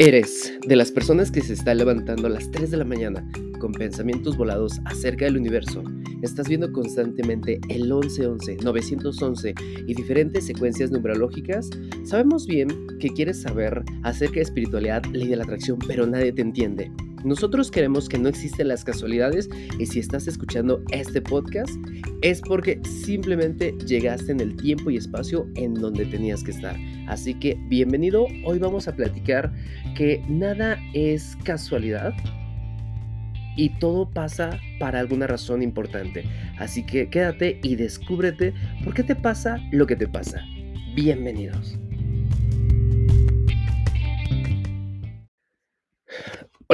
¿Eres de las personas que se está levantando a las 3 de la mañana con pensamientos volados acerca del universo? ¿Estás viendo constantemente el 1111, 911 y diferentes secuencias numerológicas? Sabemos bien que quieres saber acerca de espiritualidad, ley de la atracción, pero nadie te entiende. Nosotros queremos que no existen las casualidades y si estás escuchando este podcast es porque simplemente llegaste en el tiempo y espacio en donde tenías que estar. Así que bienvenido, hoy vamos a platicar que nada es casualidad y todo pasa para alguna razón importante. Así que quédate y descúbrete por qué te pasa lo que te pasa. Bienvenidos.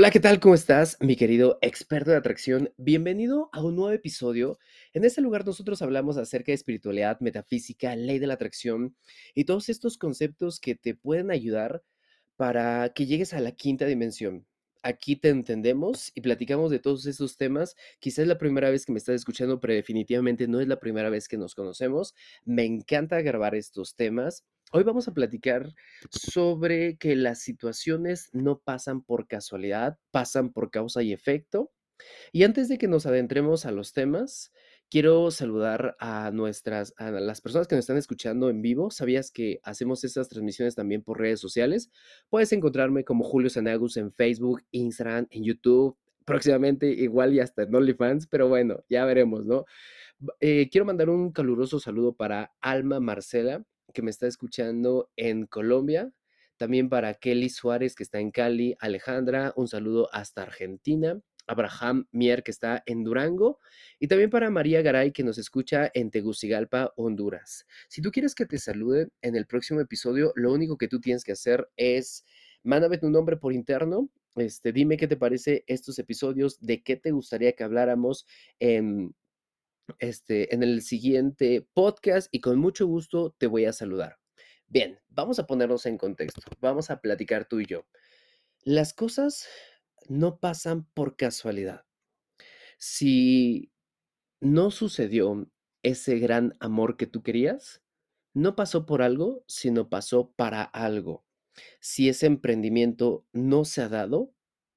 Hola, ¿qué tal? ¿Cómo estás, mi querido experto de atracción? Bienvenido a un nuevo episodio. En este lugar nosotros hablamos acerca de espiritualidad, metafísica, ley de la atracción y todos estos conceptos que te pueden ayudar para que llegues a la quinta dimensión. Aquí te entendemos y platicamos de todos estos temas. Quizás es la primera vez que me estás escuchando, pero definitivamente no es la primera vez que nos conocemos. Me encanta grabar estos temas Hoy vamos a platicar sobre que las situaciones no pasan por casualidad, pasan por causa y efecto. Y antes de que nos adentremos a los temas, quiero saludar a nuestras, a las personas que nos están escuchando en vivo. ¿Sabías que hacemos estas transmisiones también por redes sociales? Puedes encontrarme como Julio Sanagus en Facebook, Instagram, en YouTube, próximamente igual y hasta en OnlyFans, pero bueno, ya veremos, ¿no? Eh, quiero mandar un caluroso saludo para Alma Marcela, que me está escuchando en Colombia, también para Kelly Suárez, que está en Cali, Alejandra, un saludo hasta Argentina, Abraham Mier, que está en Durango, y también para María Garay, que nos escucha en Tegucigalpa, Honduras. Si tú quieres que te saluden en el próximo episodio, lo único que tú tienes que hacer es mándame tu nombre por interno. Este, dime qué te parece estos episodios, de qué te gustaría que habláramos en, este, en el siguiente podcast y con mucho gusto te voy a saludar. Bien, vamos a ponernos en contexto, vamos a platicar tú y yo. Las cosas no pasan por casualidad. Si no sucedió ese gran amor que tú querías, no pasó por algo, sino pasó para algo. Si ese emprendimiento no se ha dado,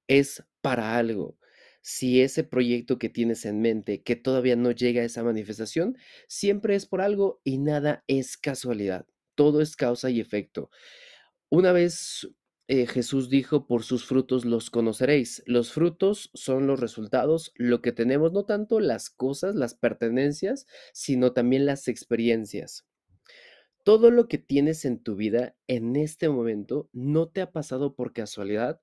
es para algo si ese proyecto que tienes en mente, que todavía no llega a esa manifestación, siempre es por algo y nada es casualidad. Todo es causa y efecto. Una vez eh, Jesús dijo, por sus frutos los conoceréis. Los frutos son los resultados, lo que tenemos, no tanto las cosas, las pertenencias, sino también las experiencias. Todo lo que tienes en tu vida en este momento no te ha pasado por casualidad,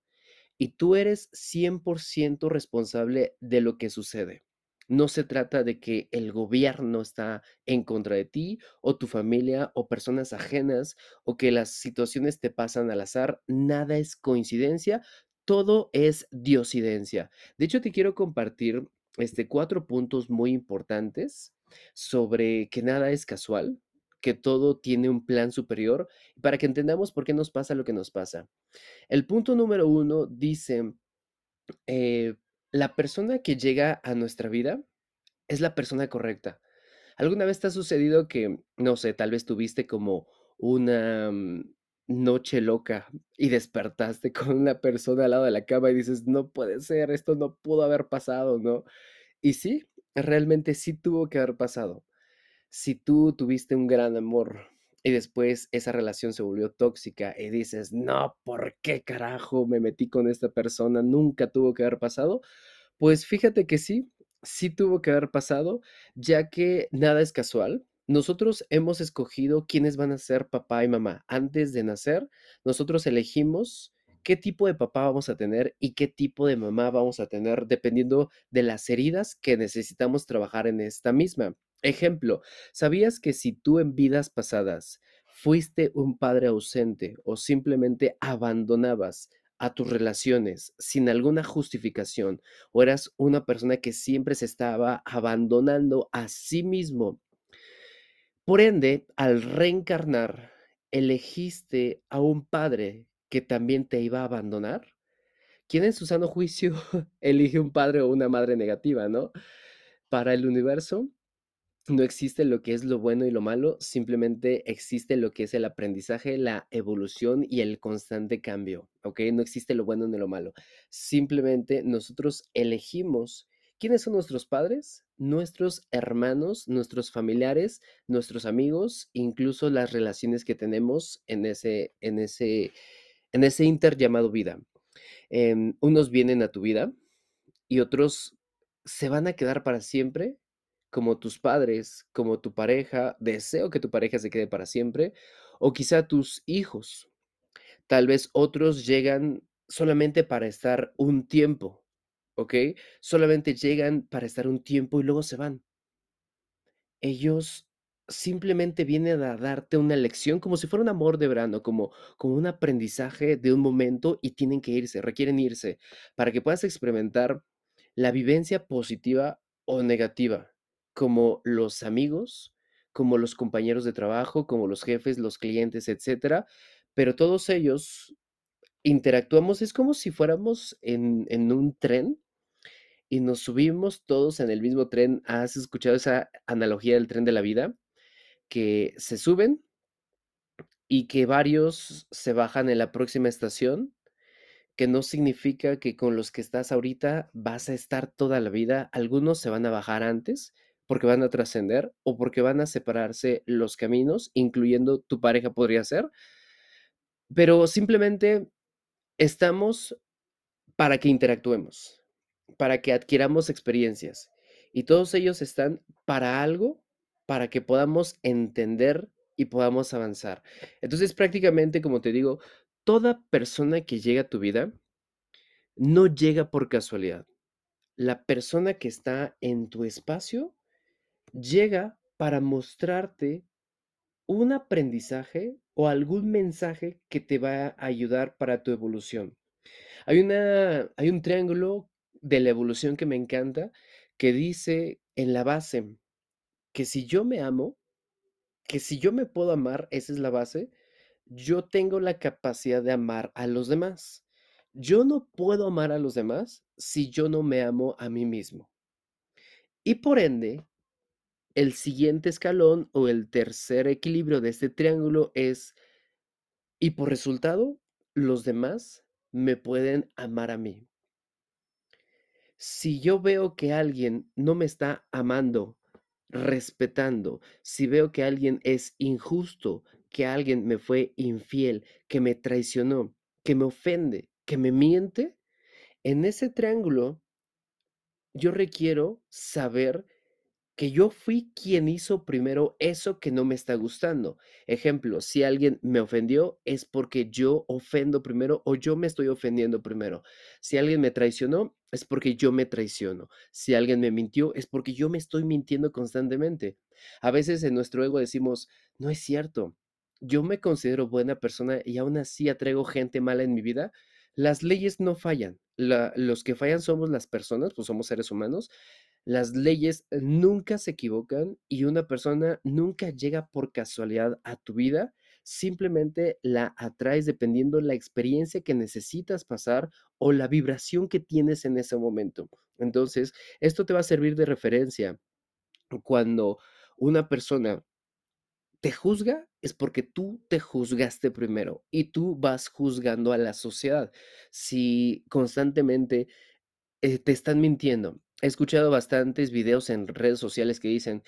y tú eres 100% responsable de lo que sucede. No se trata de que el gobierno está en contra de ti o tu familia o personas ajenas o que las situaciones te pasan al azar. Nada es coincidencia, todo es diosidencia. De hecho, te quiero compartir este, cuatro puntos muy importantes sobre que nada es casual, que todo tiene un plan superior para que entendamos por qué nos pasa lo que nos pasa. El punto número uno dice, eh, la persona que llega a nuestra vida es la persona correcta. ¿Alguna vez te ha sucedido que, no sé, tal vez tuviste como una mm, noche loca y despertaste con una persona al lado de la cama y dices, no puede ser, esto no pudo haber pasado, ¿no? Y sí, realmente sí tuvo que haber pasado si tú tuviste un gran amor y después esa relación se volvió tóxica y dices, no, ¿por qué carajo me metí con esta persona? Nunca tuvo que haber pasado. Pues fíjate que sí, sí tuvo que haber pasado, ya que nada es casual. Nosotros hemos escogido quiénes van a ser papá y mamá. Antes de nacer, nosotros elegimos qué tipo de papá vamos a tener y qué tipo de mamá vamos a tener dependiendo de las heridas que necesitamos trabajar en esta misma. Ejemplo, ¿sabías que si tú en vidas pasadas fuiste un padre ausente o simplemente abandonabas a tus relaciones sin alguna justificación o eras una persona que siempre se estaba abandonando a sí mismo? Por ende, al reencarnar, elegiste a un padre que también te iba a abandonar. ¿Quién en su sano juicio elige un padre o una madre negativa, no? Para el universo, No existe lo que es lo bueno y lo malo, simplemente existe lo que es el aprendizaje, la evolución y el constante cambio, ¿ok? No existe lo bueno ni lo malo. Simplemente nosotros elegimos quiénes son nuestros padres, nuestros hermanos, nuestros familiares, nuestros amigos, incluso las relaciones que tenemos en ese, en ese, en ese inter llamado vida. Em, unos vienen a tu vida y otros se van a quedar para siempre, como tus padres, como tu pareja. Deseo que tu pareja se quede para siempre, o quizá tus hijos. Tal vez otros llegan solamente para estar un tiempo, ¿ok? Solamente llegan para estar un tiempo y luego se van. Ellos simplemente vienen a darte una lección como si fuera un amor de verano, como, como un aprendizaje de un momento y tienen que irse, requieren irse, para que puedas experimentar la vivencia positiva o negativa, como los amigos, como los compañeros de trabajo, como los jefes, los clientes, etcétera. Pero todos ellos interactuamos, es como si fuéramos en, en un tren y nos subimos todos en el mismo tren. ¿Has escuchado esa analogía del tren de la vida? Que se suben y que varios se bajan en la próxima estación, que no significa que con los que estás ahorita vas a estar toda la vida. Algunos se van a bajar antes porque van a trascender o porque van a separarse los caminos, incluyendo tu pareja podría ser, pero simplemente estamos para que interactuemos, para que adquiramos experiencias. Y todos ellos están para algo, para que podamos entender y podamos avanzar. Entonces, prácticamente, como te digo, toda persona que llega a tu vida no llega por casualidad. La persona que está en tu espacio llega para mostrarte un aprendizaje o algún mensaje que te va a ayudar para tu evolución. Hay una hay un triángulo de la evolución que me encanta, que dice en la base que si yo me amo, que si yo me puedo amar, esa es la base, yo tengo la capacidad de amar a los demás. Yo no puedo amar a los demás si yo no me amo a mí mismo. Y por ende, el siguiente escalón o el tercer equilibrio de este triángulo es, y por resultado, los demás me pueden amar a mí. Si yo veo que alguien no me está amando, respetando, si veo que alguien es injusto, que alguien me fue infiel, que me traicionó, que me ofende, que me miente, en ese triángulo yo requiero saber que yo fui quien hizo primero eso que no me está gustando. Ejemplo, si alguien me ofendió es porque yo ofendo primero o yo me estoy ofendiendo primero. Si alguien me traicionó es porque yo me traiciono. Si alguien me mintió es porque yo me estoy mintiendo constantemente. A veces en nuestro ego decimos, no es cierto, yo me considero buena persona y aún así atraigo gente mala en mi vida. Las leyes no fallan. los que fallan somos las personas, pues somos seres humanos las leyes nunca se equivocan y una persona nunca llega por casualidad a tu vida, simplemente la atraes dependiendo la experiencia que necesitas pasar o la vibración que tienes en ese momento. Entonces, esto te va a servir de referencia cuando una persona te juzga es porque tú te juzgaste primero y tú vas juzgando a la sociedad. Si constantemente eh, te están mintiendo. He escuchado bastantes videos en redes sociales que dicen,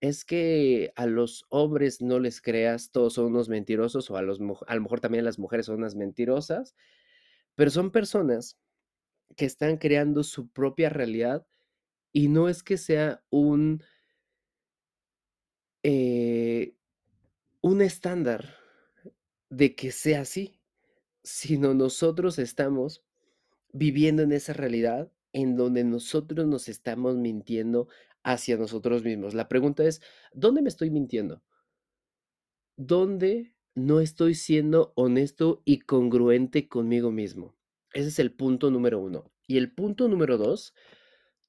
es que a los hombres no les creas, todos son unos mentirosos, o a, los, a lo mejor también las mujeres son unas mentirosas, pero son personas que están creando su propia realidad y no es que sea un, eh, un estándar de que sea así, sino nosotros estamos viviendo en esa realidad en donde nosotros nos estamos mintiendo hacia nosotros mismos. La pregunta es, ¿dónde me estoy mintiendo? ¿Dónde no estoy siendo honesto y congruente conmigo mismo? Ese es el punto número uno. Y el punto número dos,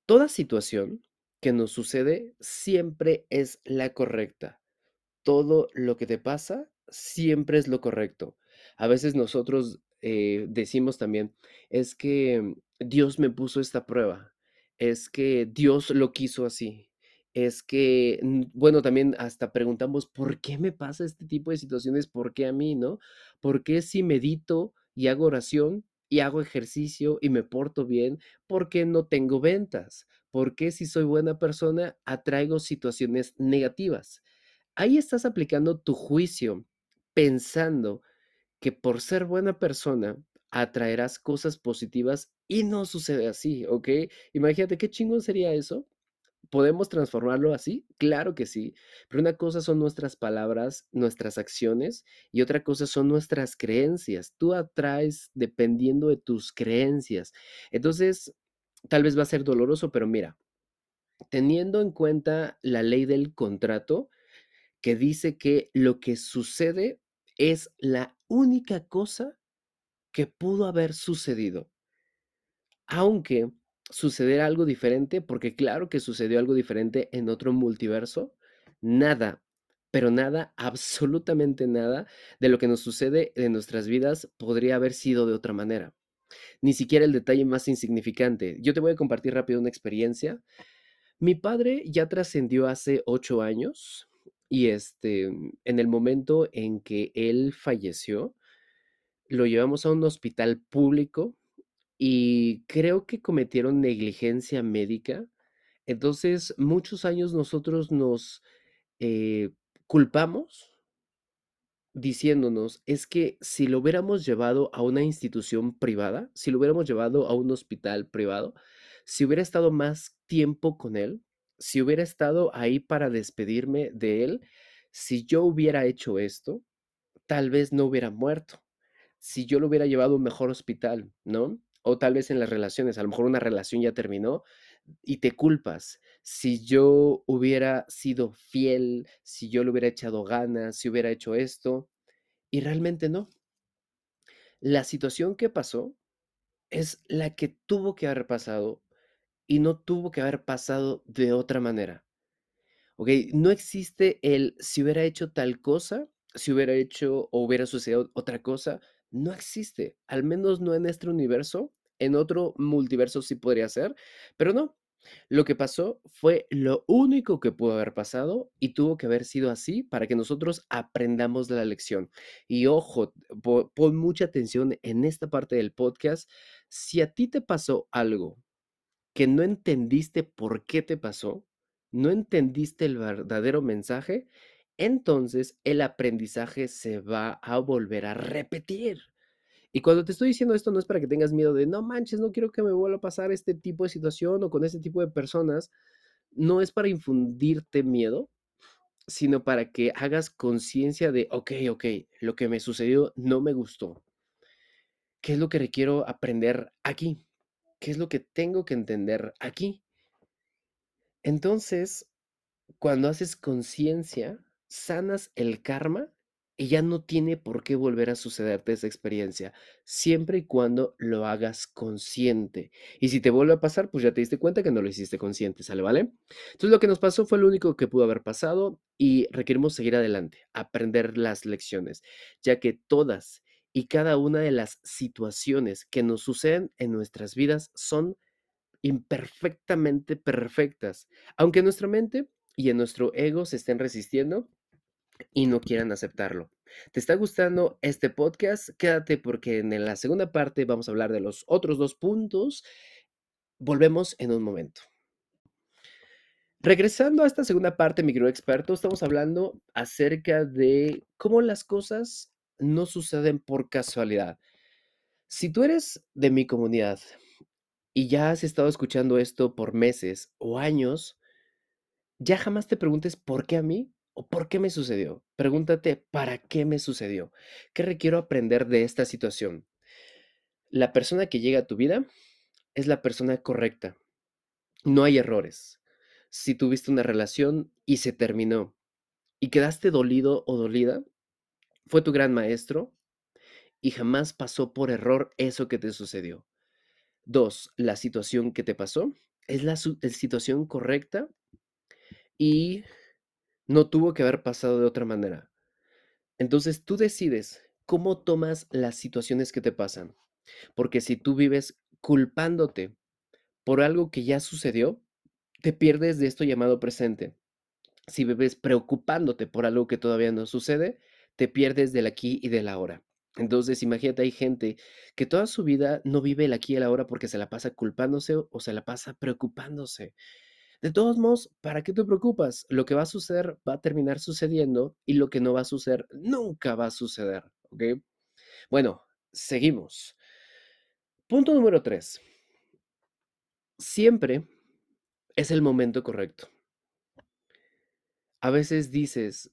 toda situación que nos sucede siempre es la correcta. Todo lo que te pasa siempre es lo correcto. A veces nosotros eh, decimos también, es que Dios me puso esta prueba, es que Dios lo quiso así. es que, bueno, también hasta preguntamos: "¿Por qué me pasa este tipo de situaciones? ¿Por qué a mí?", ¿no? ¿Por qué si medito y hago oración y hago ejercicio y me porto bien, por qué no tengo ventas? ¿Por qué si soy buena persona atraigo situaciones negativas? Ahí estás aplicando tu juicio, pensando que por ser buena persona atraerás cosas positivas y no sucede así, ¿ok? Imagínate qué chingón sería eso. ¿Podemos transformarlo así? Claro que sí, pero una cosa son nuestras palabras, nuestras acciones y otra cosa son nuestras creencias. Tú atraes dependiendo de tus creencias. Entonces, tal vez va a ser doloroso, pero mira, teniendo en cuenta la ley del contrato que dice que lo que sucede es la única cosa que pudo haber sucedido. Aunque sucediera algo diferente, porque claro que sucedió algo diferente en otro multiverso, nada, pero nada, absolutamente nada de lo que nos sucede en nuestras vidas podría haber sido de otra manera. Ni siquiera el detalle más insignificante. Yo te voy a compartir rápido una experiencia. Mi padre ya trascendió hace ocho años y este, en el momento en que él falleció, lo llevamos a un hospital público y creo que cometieron negligencia médica. Entonces, muchos años nosotros nos eh, culpamos diciéndonos, es que si lo hubiéramos llevado a una institución privada, si lo hubiéramos llevado a un hospital privado, si hubiera estado más tiempo con él, si hubiera estado ahí para despedirme de él, si yo hubiera hecho esto, tal vez no hubiera muerto. Si yo lo hubiera llevado a un mejor hospital, ¿no? O tal vez en las relaciones, a lo mejor una relación ya terminó y te culpas. Si yo hubiera sido fiel, si yo le hubiera echado ganas, si hubiera hecho esto, y realmente no. La situación que pasó es la que tuvo que haber pasado y no tuvo que haber pasado de otra manera. ¿Ok? No existe el si hubiera hecho tal cosa, si hubiera hecho o hubiera sucedido otra cosa, no existe, al menos no en este universo, en otro multiverso sí podría ser, pero no. Lo que pasó fue lo único que pudo haber pasado y tuvo que haber sido así para que nosotros aprendamos la lección. Y ojo, pon mucha atención en esta parte del podcast. Si a ti te pasó algo que no entendiste por qué te pasó, no entendiste el verdadero mensaje, entonces el aprendizaje se va a volver a repetir. Y cuando te estoy diciendo esto no es para que tengas miedo de, no manches, no quiero que me vuelva a pasar este tipo de situación o con este tipo de personas. No es para infundirte miedo, sino para que hagas conciencia de, ok, ok, lo que me sucedió no me gustó. ¿Qué es lo que requiero aprender aquí? ¿Qué es lo que tengo que entender aquí? Entonces, cuando haces conciencia, sanas el karma y ya no tiene por qué volver a sucederte esa experiencia, siempre y cuando lo hagas consciente. Y si te vuelve a pasar, pues ya te diste cuenta que no lo hiciste consciente, ¿sale? ¿Vale? Entonces lo que nos pasó fue lo único que pudo haber pasado y requerimos seguir adelante, aprender las lecciones, ya que todas y cada una de las situaciones que nos suceden en nuestras vidas son imperfectamente perfectas, aunque nuestra mente y en nuestro ego se estén resistiendo y no quieran aceptarlo. ¿Te está gustando este podcast? Quédate porque en la segunda parte vamos a hablar de los otros dos puntos. Volvemos en un momento. Regresando a esta segunda parte, microexperto, estamos hablando acerca de cómo las cosas no suceden por casualidad. Si tú eres de mi comunidad y ya has estado escuchando esto por meses o años, ya jamás te preguntes por qué a mí por qué me sucedió. Pregúntate para qué me sucedió. ¿Qué requiero aprender de esta situación? La persona que llega a tu vida es la persona correcta. No hay errores. Si tuviste una relación y se terminó y quedaste dolido o dolida, fue tu gran maestro y jamás pasó por error eso que te sucedió. Dos, la situación que te pasó es la, situación correcta y no tuvo que haber pasado de otra manera. Entonces tú decides cómo tomas las situaciones que te pasan. Porque si tú vives culpándote por algo que ya sucedió, te pierdes de esto llamado presente. Si vives preocupándote por algo que todavía no sucede, te pierdes del aquí y del ahora. Entonces, imagínate, hay gente que toda su vida no vive el aquí y el ahora porque se la pasa culpándose o se la pasa preocupándose. De todos modos, ¿para qué te preocupas? Lo que va a suceder va a terminar sucediendo y lo que no va a suceder nunca va a suceder, ¿ok? Bueno, seguimos. Punto número tres. Siempre es el momento correcto. A veces dices,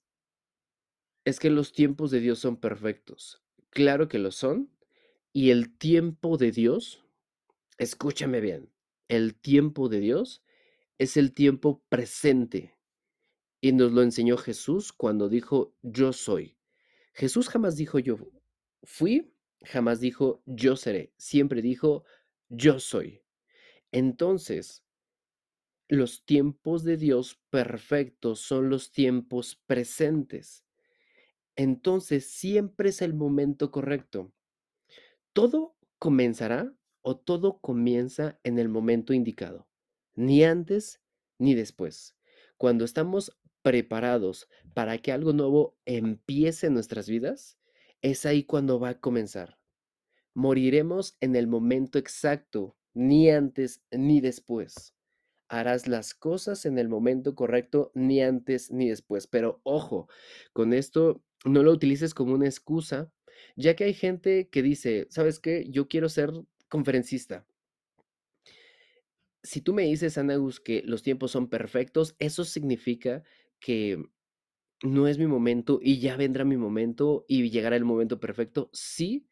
es que los tiempos de Dios son perfectos. Claro que lo son. Y el tiempo de Dios, escúchame bien, el tiempo de Dios es el tiempo presente. Y nos lo enseñó Jesús cuando dijo, yo soy. Jesús jamás dijo yo fui, jamás dijo yo seré, siempre dijo yo soy. Entonces, los tiempos de Dios perfectos son los tiempos presentes. Entonces, siempre es el momento correcto. Todo comenzará o todo comienza en el momento indicado, ni antes ni después. Cuando estamos preparados para que algo nuevo empiece en nuestras vidas, es ahí cuando va a comenzar. Moriremos en el momento exacto, ni antes ni después. Harás las cosas en el momento correcto, ni antes ni después. Pero ojo, con esto no lo utilices como una excusa, ya que hay gente que dice, ¿sabes qué? Yo quiero ser conferencista. Si tú me dices, Anagus, que los tiempos son perfectos, eso significa que no es mi momento y ya vendrá mi momento y llegará el momento perfecto. Sí,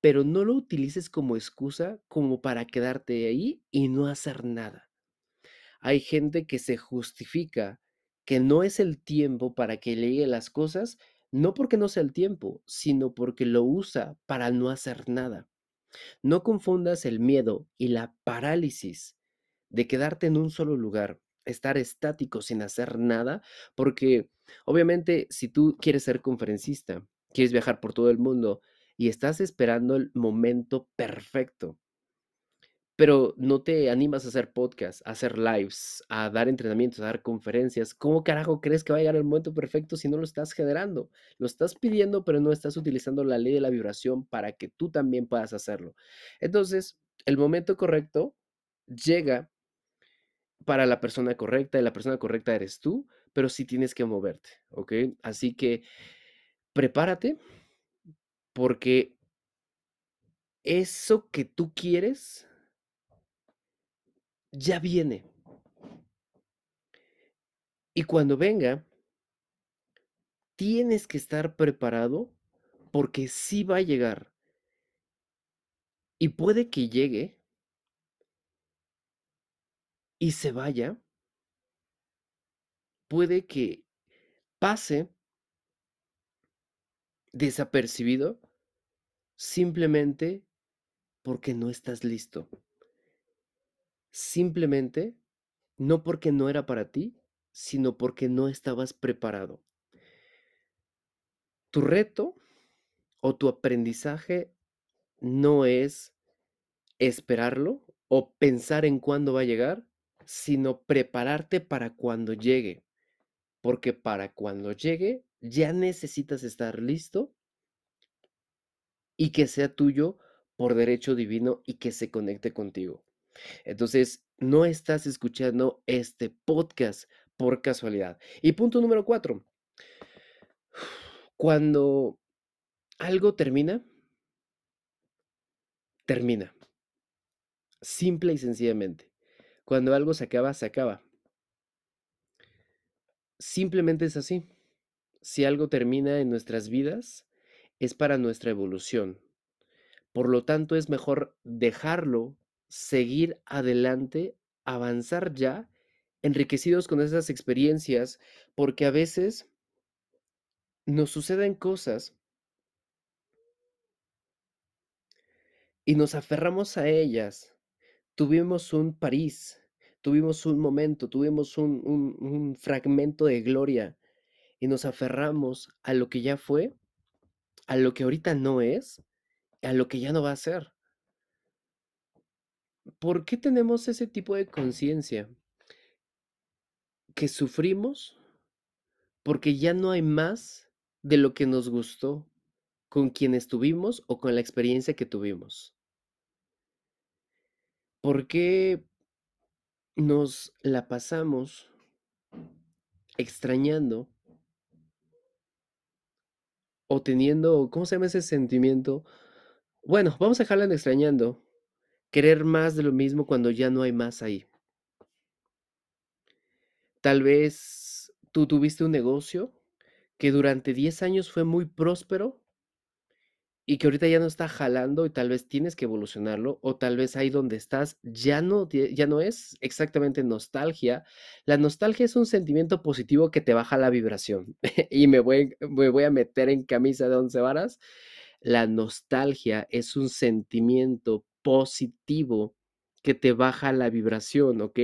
pero no lo utilices como excusa como para quedarte ahí y no hacer nada. Hay gente que se justifica que no es el tiempo para que le lleguen las cosas, no porque no sea el tiempo, sino porque lo usa para no hacer nada. No confundas el miedo y la parálisis de quedarte en un solo lugar, estar estático sin hacer nada, porque obviamente si tú quieres ser conferencista, quieres viajar por todo el mundo y estás esperando el momento perfecto, pero no te animas a hacer podcasts, a hacer lives, a dar entrenamientos, a dar conferencias, ¿cómo carajo crees que va a llegar el momento perfecto si no lo estás generando? Lo estás pidiendo, pero no estás utilizando la ley de la vibración para que tú también puedas hacerlo. Entonces, el momento correcto llega para la persona correcta y la persona correcta eres tú, pero sí tienes que moverte, ¿ok? Así que prepárate porque eso que tú quieres ya viene. Y cuando venga, tienes que estar preparado porque sí va a llegar. Y puede que llegue y se vaya. Puede que pase desapercibido simplemente porque no estás listo simplemente no porque no era para ti, sino porque no estabas preparado. Tu reto o tu aprendizaje no es esperarlo o pensar en cuándo va a llegar, sino prepararte para cuando llegue. Porque para cuando llegue ya necesitas estar listo y que sea tuyo por derecho divino y que se conecte contigo. Entonces, no estás escuchando este podcast por casualidad. Y punto número cuatro. Cuando algo termina, termina. Simple y sencillamente. Cuando algo se acaba, se acaba. Simplemente es así. Si algo termina en nuestras vidas, es para nuestra evolución. Por lo tanto, es mejor dejarlo seguir adelante, avanzar ya, enriquecidos con esas experiencias, porque a veces nos suceden cosas y nos aferramos a ellas. Tuvimos un París, tuvimos un momento, tuvimos un, un fragmento de gloria y nos aferramos a lo que ya fue, a lo que ahorita no es, a lo que ya no va a ser. ¿Por qué tenemos ese tipo de conciencia? que sufrimos porque ya no hay más de lo que nos gustó con quien estuvimos o con la experiencia que tuvimos. ¿Por qué nos la pasamos extrañando o teniendo, ¿cómo se llama ese sentimiento? Bueno, vamos a dejarla en extrañando, querer más de lo mismo cuando ya no hay más ahí. Tal vez tú tuviste un negocio que durante 10 años fue muy próspero y que ahorita ya no está jalando y tal vez tienes que evolucionarlo o tal vez ahí donde estás ya no, ya no es exactamente nostalgia. La nostalgia es un sentimiento positivo que te baja la vibración y me voy, me voy a meter en camisa de once varas. La nostalgia es un sentimiento positivo que te baja la vibración, ¿ok?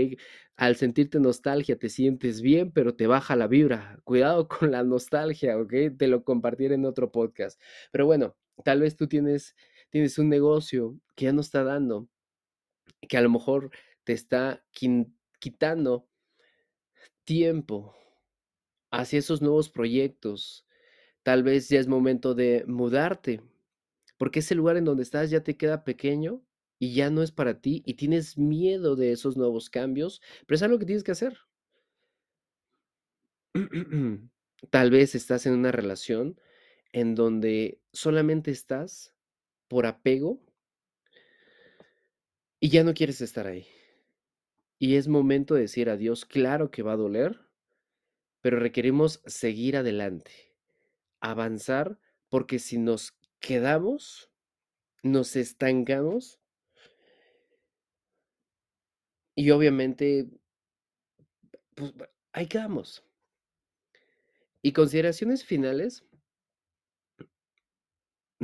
Al sentirte nostalgia te sientes bien, pero te baja la vibra. Cuidado con la nostalgia, ¿ok? Te lo compartiré en otro podcast. Pero bueno, tal vez tú tienes, tienes un negocio que ya no está dando, que a lo mejor te está quitando tiempo hacia esos nuevos proyectos. Tal vez ya es momento de mudarte, porque ese lugar en donde estás ya te queda pequeño y ya no es para ti y tienes miedo de esos nuevos cambios, pero es algo que tienes que hacer. Tal vez estás en una relación en donde solamente estás por apego y ya no quieres estar ahí. Y es momento de decir adiós. Claro que va a doler, pero requerimos seguir adelante, avanzar, porque si nos quedamos, nos estancamos y obviamente, pues ahí quedamos. Y consideraciones finales,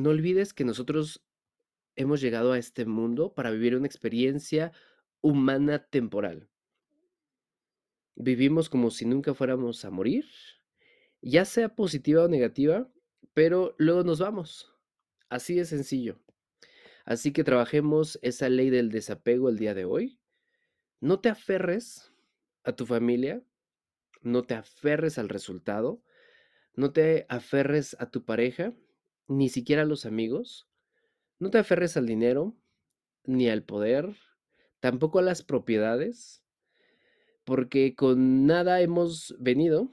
no olvides que nosotros hemos llegado a este mundo para vivir una experiencia humana temporal. Vivimos como si nunca fuéramos a morir, ya sea positiva o negativa, pero luego nos vamos. Así de sencillo. Así que trabajemos esa ley del desapego el día de hoy. No te aferres a tu familia, no te aferres al resultado, no te aferres a tu pareja, ni siquiera a los amigos, no te aferres al dinero, ni al poder, tampoco a las propiedades, porque con nada hemos venido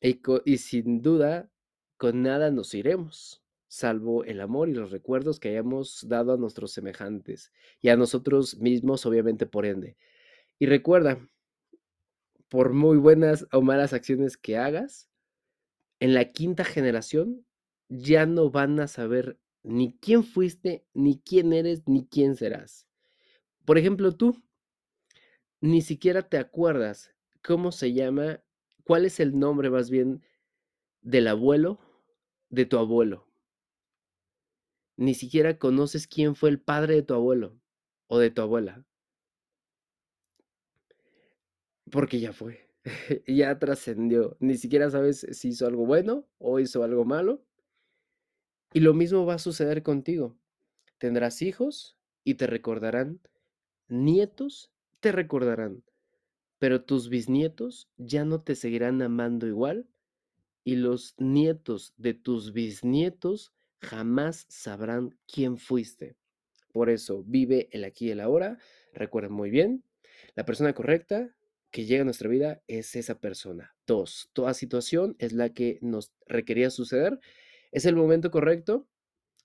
y, y sin duda con nada nos iremos, salvo el amor y los recuerdos que hayamos dado a nuestros semejantes y a nosotros mismos, obviamente por ende. Y recuerda, por muy buenas o malas acciones que hagas, en la quinta generación ya no van a saber ni quién fuiste, ni quién eres, ni quién serás. Por ejemplo, tú ni siquiera te acuerdas cómo se llama, cuál es el nombre más bien del abuelo de tu abuelo. Ni siquiera conoces quién fue el padre de tu abuelo o de tu abuela, porque ya fue, ya trascendió. Ni siquiera sabes si hizo algo bueno o hizo algo malo. Y lo mismo va a suceder contigo. Tendrás hijos y te recordarán, nietos te recordarán, pero tus bisnietos ya no te seguirán amando igual y los nietos de tus bisnietos jamás sabrán quién fuiste. Por eso, vive el aquí y el ahora. Recuerda muy bien, la persona correcta que llega a nuestra vida es esa persona. Dos, toda situación es la que nos requería suceder. Es el momento correcto.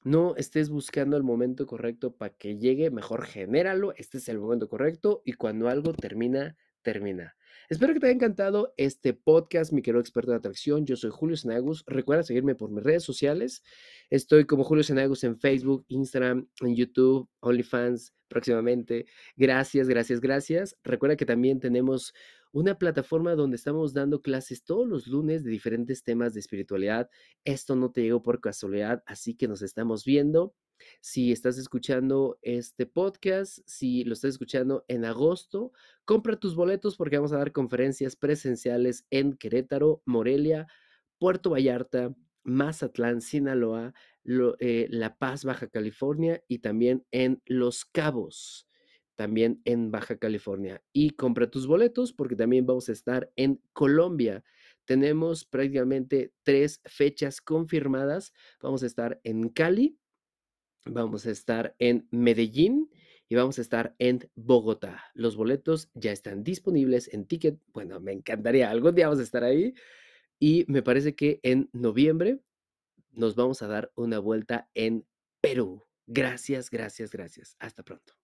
No estés buscando el momento correcto para que llegue, mejor genéralo. Este es el momento correcto y cuando algo termina, termina. Espero que te haya encantado este podcast, mi querido experto de atracción. Yo soy Julio Senagus. Recuerda seguirme por mis redes sociales. Estoy como Julio Senagus en Facebook, Instagram, en YouTube, OnlyFans próximamente. Gracias, gracias, gracias. Recuerda que también tenemos una plataforma donde estamos dando clases todos los lunes de diferentes temas de espiritualidad. Esto no te llegó por casualidad, así que nos estamos viendo. Si estás escuchando este podcast, si lo estás escuchando en agosto, compra tus boletos porque vamos a dar conferencias presenciales en Querétaro, Morelia, Puerto Vallarta, Mazatlán, Sinaloa, lo- eh, La Paz, Baja California y también en Los Cabos. También en Baja California. Y compra tus boletos porque también vamos a estar en Colombia. Tenemos prácticamente tres fechas confirmadas. Vamos a estar en Cali, vamos a estar en Medellín y vamos a estar en Bogotá. Los boletos ya están disponibles en Ticket. Bueno, me encantaría, algún día vamos a estar ahí. Y me parece que en noviembre nos vamos a dar una vuelta en Perú. Gracias, gracias, gracias. Hasta pronto.